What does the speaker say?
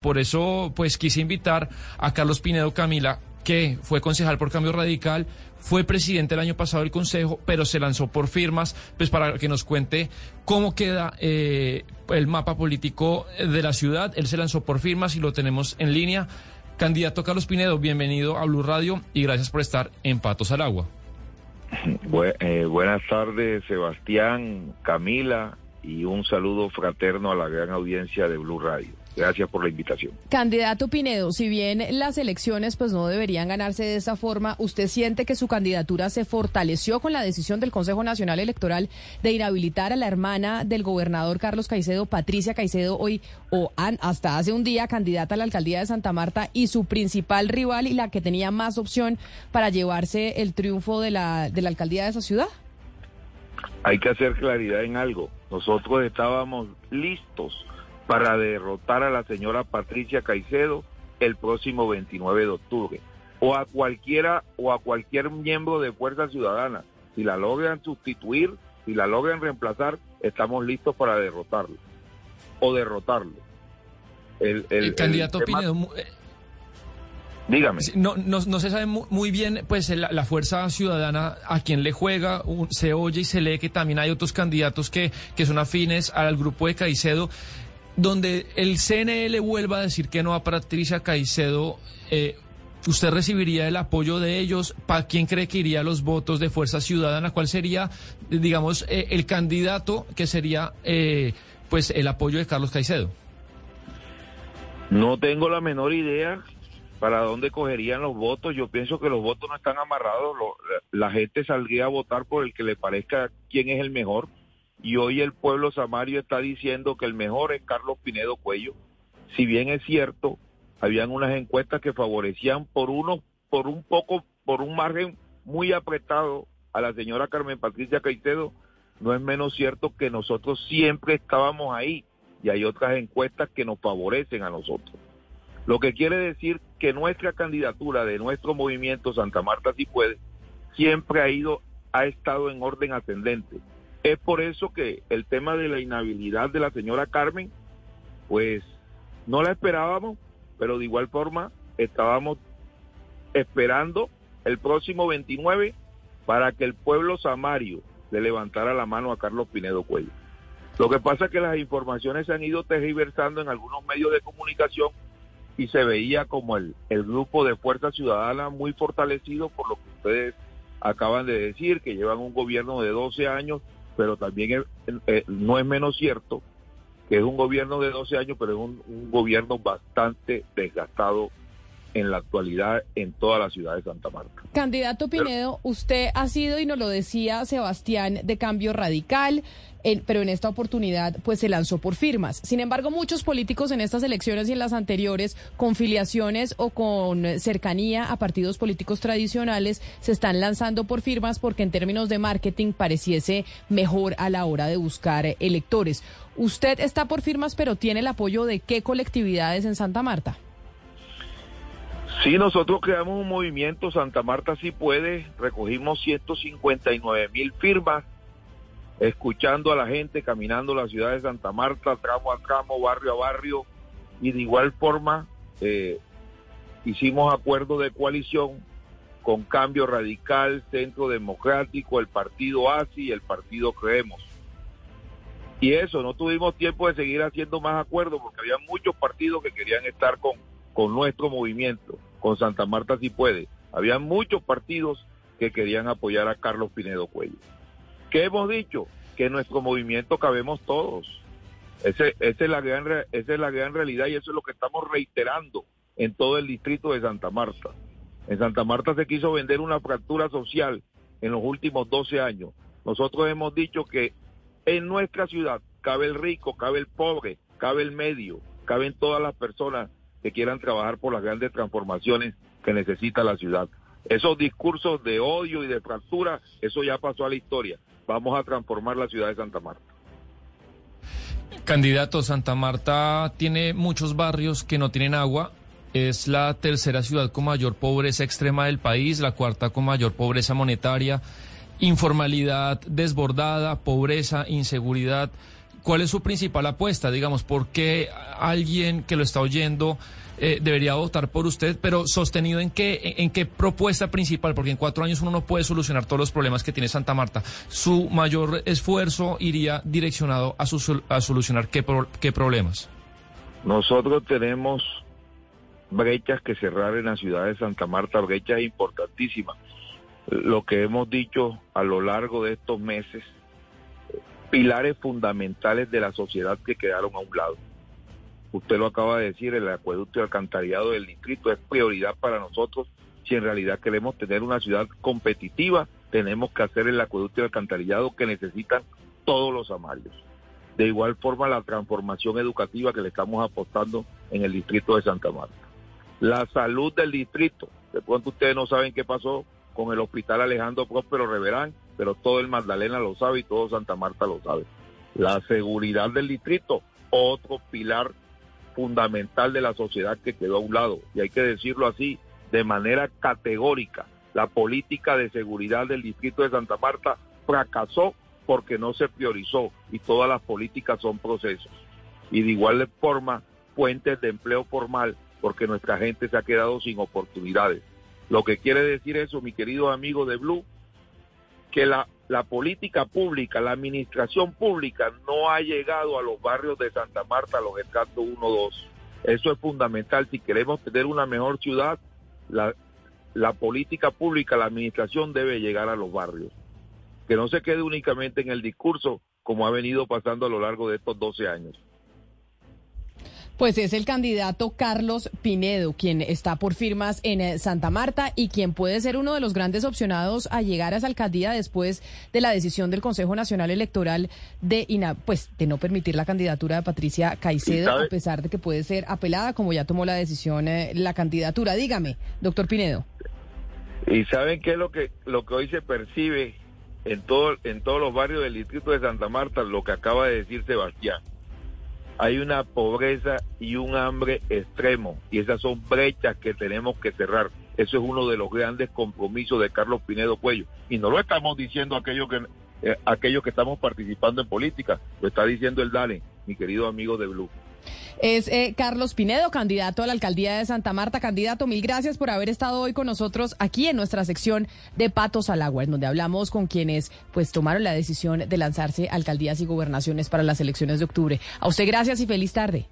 Por eso, pues quise invitar a Carlos Pinedo Camila, que fue concejal por Cambio Radical, fue presidente el año pasado del Consejo, pero se lanzó por firmas, pues para que nos cuente cómo queda eh, el mapa político de la ciudad. Él se lanzó por firmas y lo tenemos en línea. Candidato Carlos Pinedo, bienvenido a Blue Radio y gracias por estar en Patos al Agua. Eh, buenas tardes, Sebastián, Camila, y un saludo fraterno a la gran audiencia de Blue Radio. Gracias por la invitación. Candidato Pinedo, si bien las elecciones pues no deberían ganarse de esa forma, ¿usted siente que su candidatura se fortaleció con la decisión del Consejo Nacional Electoral de inhabilitar a la hermana del gobernador Carlos Caicedo, Patricia Caicedo, hoy o hasta hace un día candidata a la alcaldía de Santa Marta y su principal rival y la que tenía más opción para llevarse el triunfo de la, de la alcaldía de esa ciudad? Hay que hacer claridad en algo. Nosotros estábamos listos para derrotar a la señora Patricia Caicedo el próximo 29 de octubre. O a cualquiera o a cualquier miembro de Fuerza Ciudadana. Si la logran sustituir, si la logran reemplazar, estamos listos para derrotarlo. O derrotarlo. El, candidato Pinedo, eh, Dígame. No, no, se sabe muy bien, pues, la, fuerza ciudadana a quien le juega, se oye y se lee que también hay otros candidatos que, que son afines al grupo de Caicedo donde el CNE vuelva a decir que no a Patricia Caicedo, eh, ¿usted recibiría el apoyo de ellos? ¿Para quién cree que iría los votos de Fuerza Ciudadana? ¿Cuál sería, digamos, eh, el candidato que sería, eh, pues, el apoyo de Carlos Caicedo? No tengo la menor idea para dónde cogerían los votos. Yo pienso que los votos no están amarrados. la gente saldría a votar por el que le parezca quién es el mejor y hoy el pueblo samario está diciendo que el mejor es Carlos Pinedo Cuello. Si bien es cierto, habían unas encuestas que favorecían por uno, por un poco, por un margen muy apretado a la señora Carmen Patricia Caicedo, no es menos cierto que nosotros siempre estábamos ahí y hay otras encuestas que nos favorecen a nosotros. Lo que quiere decir que nuestra candidatura de nuestro movimiento Santa Marta si puede siempre ha ido ha estado en orden ascendente es por eso que el tema de la inhabilidad de la señora Carmen, pues no la esperábamos, pero de igual forma estábamos esperando el próximo 29 para que el pueblo samario le levantara la mano a Carlos Pinedo Cuello. Lo que pasa es que las informaciones se han ido tergiversando en algunos medios de comunicación y se veía como el, el grupo de Fuerza Ciudadana muy fortalecido por lo que ustedes acaban de decir, que llevan un gobierno de 12 años pero también eh, no es menos cierto que es un gobierno de 12 años, pero es un, gobierno bastante desgastado en la actualidad en toda la ciudad de Santa Marta. Candidato Pinedo, usted ha sido, y nos lo decía Sebastián, de cambio radical, pero en esta oportunidad pues se lanzó por firmas. Sin embargo, muchos políticos en estas elecciones y en las anteriores, con filiaciones o con cercanía a partidos políticos tradicionales, se están lanzando por firmas porque en términos de marketing pareciese mejor a la hora de buscar electores. Usted está por firmas, pero tiene el apoyo de qué colectividades en Santa Marta? Sí, nosotros creamos un movimiento, Santa Marta sí puede, recogimos 159 mil firmas escuchando a la gente, caminando la ciudad de Santa Marta, tramo a tramo, barrio a barrio, y de igual forma eh, hicimos acuerdo de coalición con Cambio Radical, Centro Democrático, el Partido ASI y el Partido Creemos. Y eso, no tuvimos tiempo de seguir haciendo más acuerdos porque había muchos partidos que querían estar con, con nuestro movimiento, con Santa Marta si puede. Había muchos partidos que querían apoyar a Carlos Pinedo Cuello. ¿Qué hemos dicho? Que en nuestro movimiento cabemos todos. Es la gran, esa es la gran realidad y eso es lo que estamos reiterando en todo el distrito de Santa Marta. En Santa Marta se quiso vender una fractura social en los últimos 12 años. Nosotros hemos dicho que en nuestra ciudad cabe el rico, cabe el pobre, cabe el medio, caben todas las personas que quieran trabajar por las grandes transformaciones que necesita la ciudad. Esos discursos de odio y de fractura, eso ya pasó a la historia. Vamos a transformar la ciudad de Santa Marta. Candidato, Santa Marta tiene muchos barrios que no tienen agua. Es la tercera ciudad con mayor pobreza extrema del país, la cuarta con mayor pobreza monetaria, informalidad desbordada, pobreza, inseguridad. ¿Cuál es su principal apuesta? Digamos, ¿por qué alguien que lo está oyendo eh, debería votar por usted, pero sostenido en qué, en, qué propuesta principal, porque en cuatro años uno no puede solucionar todos los problemas que tiene Santa Marta. Su mayor esfuerzo iría direccionado a, a solucionar qué, qué problemas. Nosotros tenemos brechas que cerrar en la ciudad de Santa Marta, brechas importantísimas. Lo que hemos dicho a lo largo de estos meses, pilares fundamentales de la sociedad que quedaron a un lado usted lo acaba de decir, el acueducto y alcantarillado del distrito es prioridad para nosotros. Si en realidad queremos tener una ciudad competitiva, tenemos que hacer el acueducto y alcantarillado que necesitan todos los amarios. De igual forma, la transformación educativa que le estamos apostando en el distrito de Santa Marta. La salud del distrito. De pronto ustedes no saben qué pasó con el hospital Alejandro Próspero Reverán, pero todo el Magdalena lo sabe y todo Santa Marta lo sabe. La seguridad del distrito, otro pilar fundamental de la sociedad que quedó a un lado. Y hay que decirlo así, de manera categórica. La política de seguridad del distrito de Santa Marta fracasó porque no se priorizó y todas las políticas son procesos. Y de igual forma, fuentes de empleo formal porque nuestra gente se ha quedado sin oportunidades. Lo que quiere decir eso, mi querido amigo de Blue, que la la política pública, la administración pública no ha llegado a los barrios de Santa Marta, a los escasos 1, 2. Eso es fundamental. Si queremos tener una mejor ciudad, la, la política pública, la administración debe llegar a los barrios. Que no se quede únicamente en el discurso, como ha venido pasando a lo largo de estos 12 años. Pues es el candidato Carlos Pinedo, quien está por firmas en eh, Santa Marta y quien puede ser uno de los grandes opcionados a llegar a esa alcaldía después de la decisión del Consejo Nacional Electoral de, pues, de no permitir la candidatura de Patricia Caicedo, a pesar de que puede ser apelada, como ya tomó la decisión eh, la candidatura. Dígame, doctor Pinedo. ¿Y saben qué es lo que, lo que hoy se percibe en, todo, en todos los barrios del distrito de Santa Marta? Lo que acaba de decir Sebastián hay una pobreza y un hambre extremo y esas son brechas que tenemos que cerrar. Eso es uno de los grandes compromisos de Carlos Pinedo Cuello. Y no lo estamos diciendo aquellos que, eh, aquellos que estamos participando en política, lo está diciendo el DANE, mi querido amigo de Blue. Es eh, Carlos Pinedo, candidato a la alcaldía de Santa Marta. Candidato, mil gracias por haber estado hoy con nosotros aquí en nuestra sección de Patos al Agua, en donde hablamos con quienes pues tomaron la decisión de lanzarse alcaldías y gobernaciones para las elecciones de octubre. A usted gracias y feliz tarde.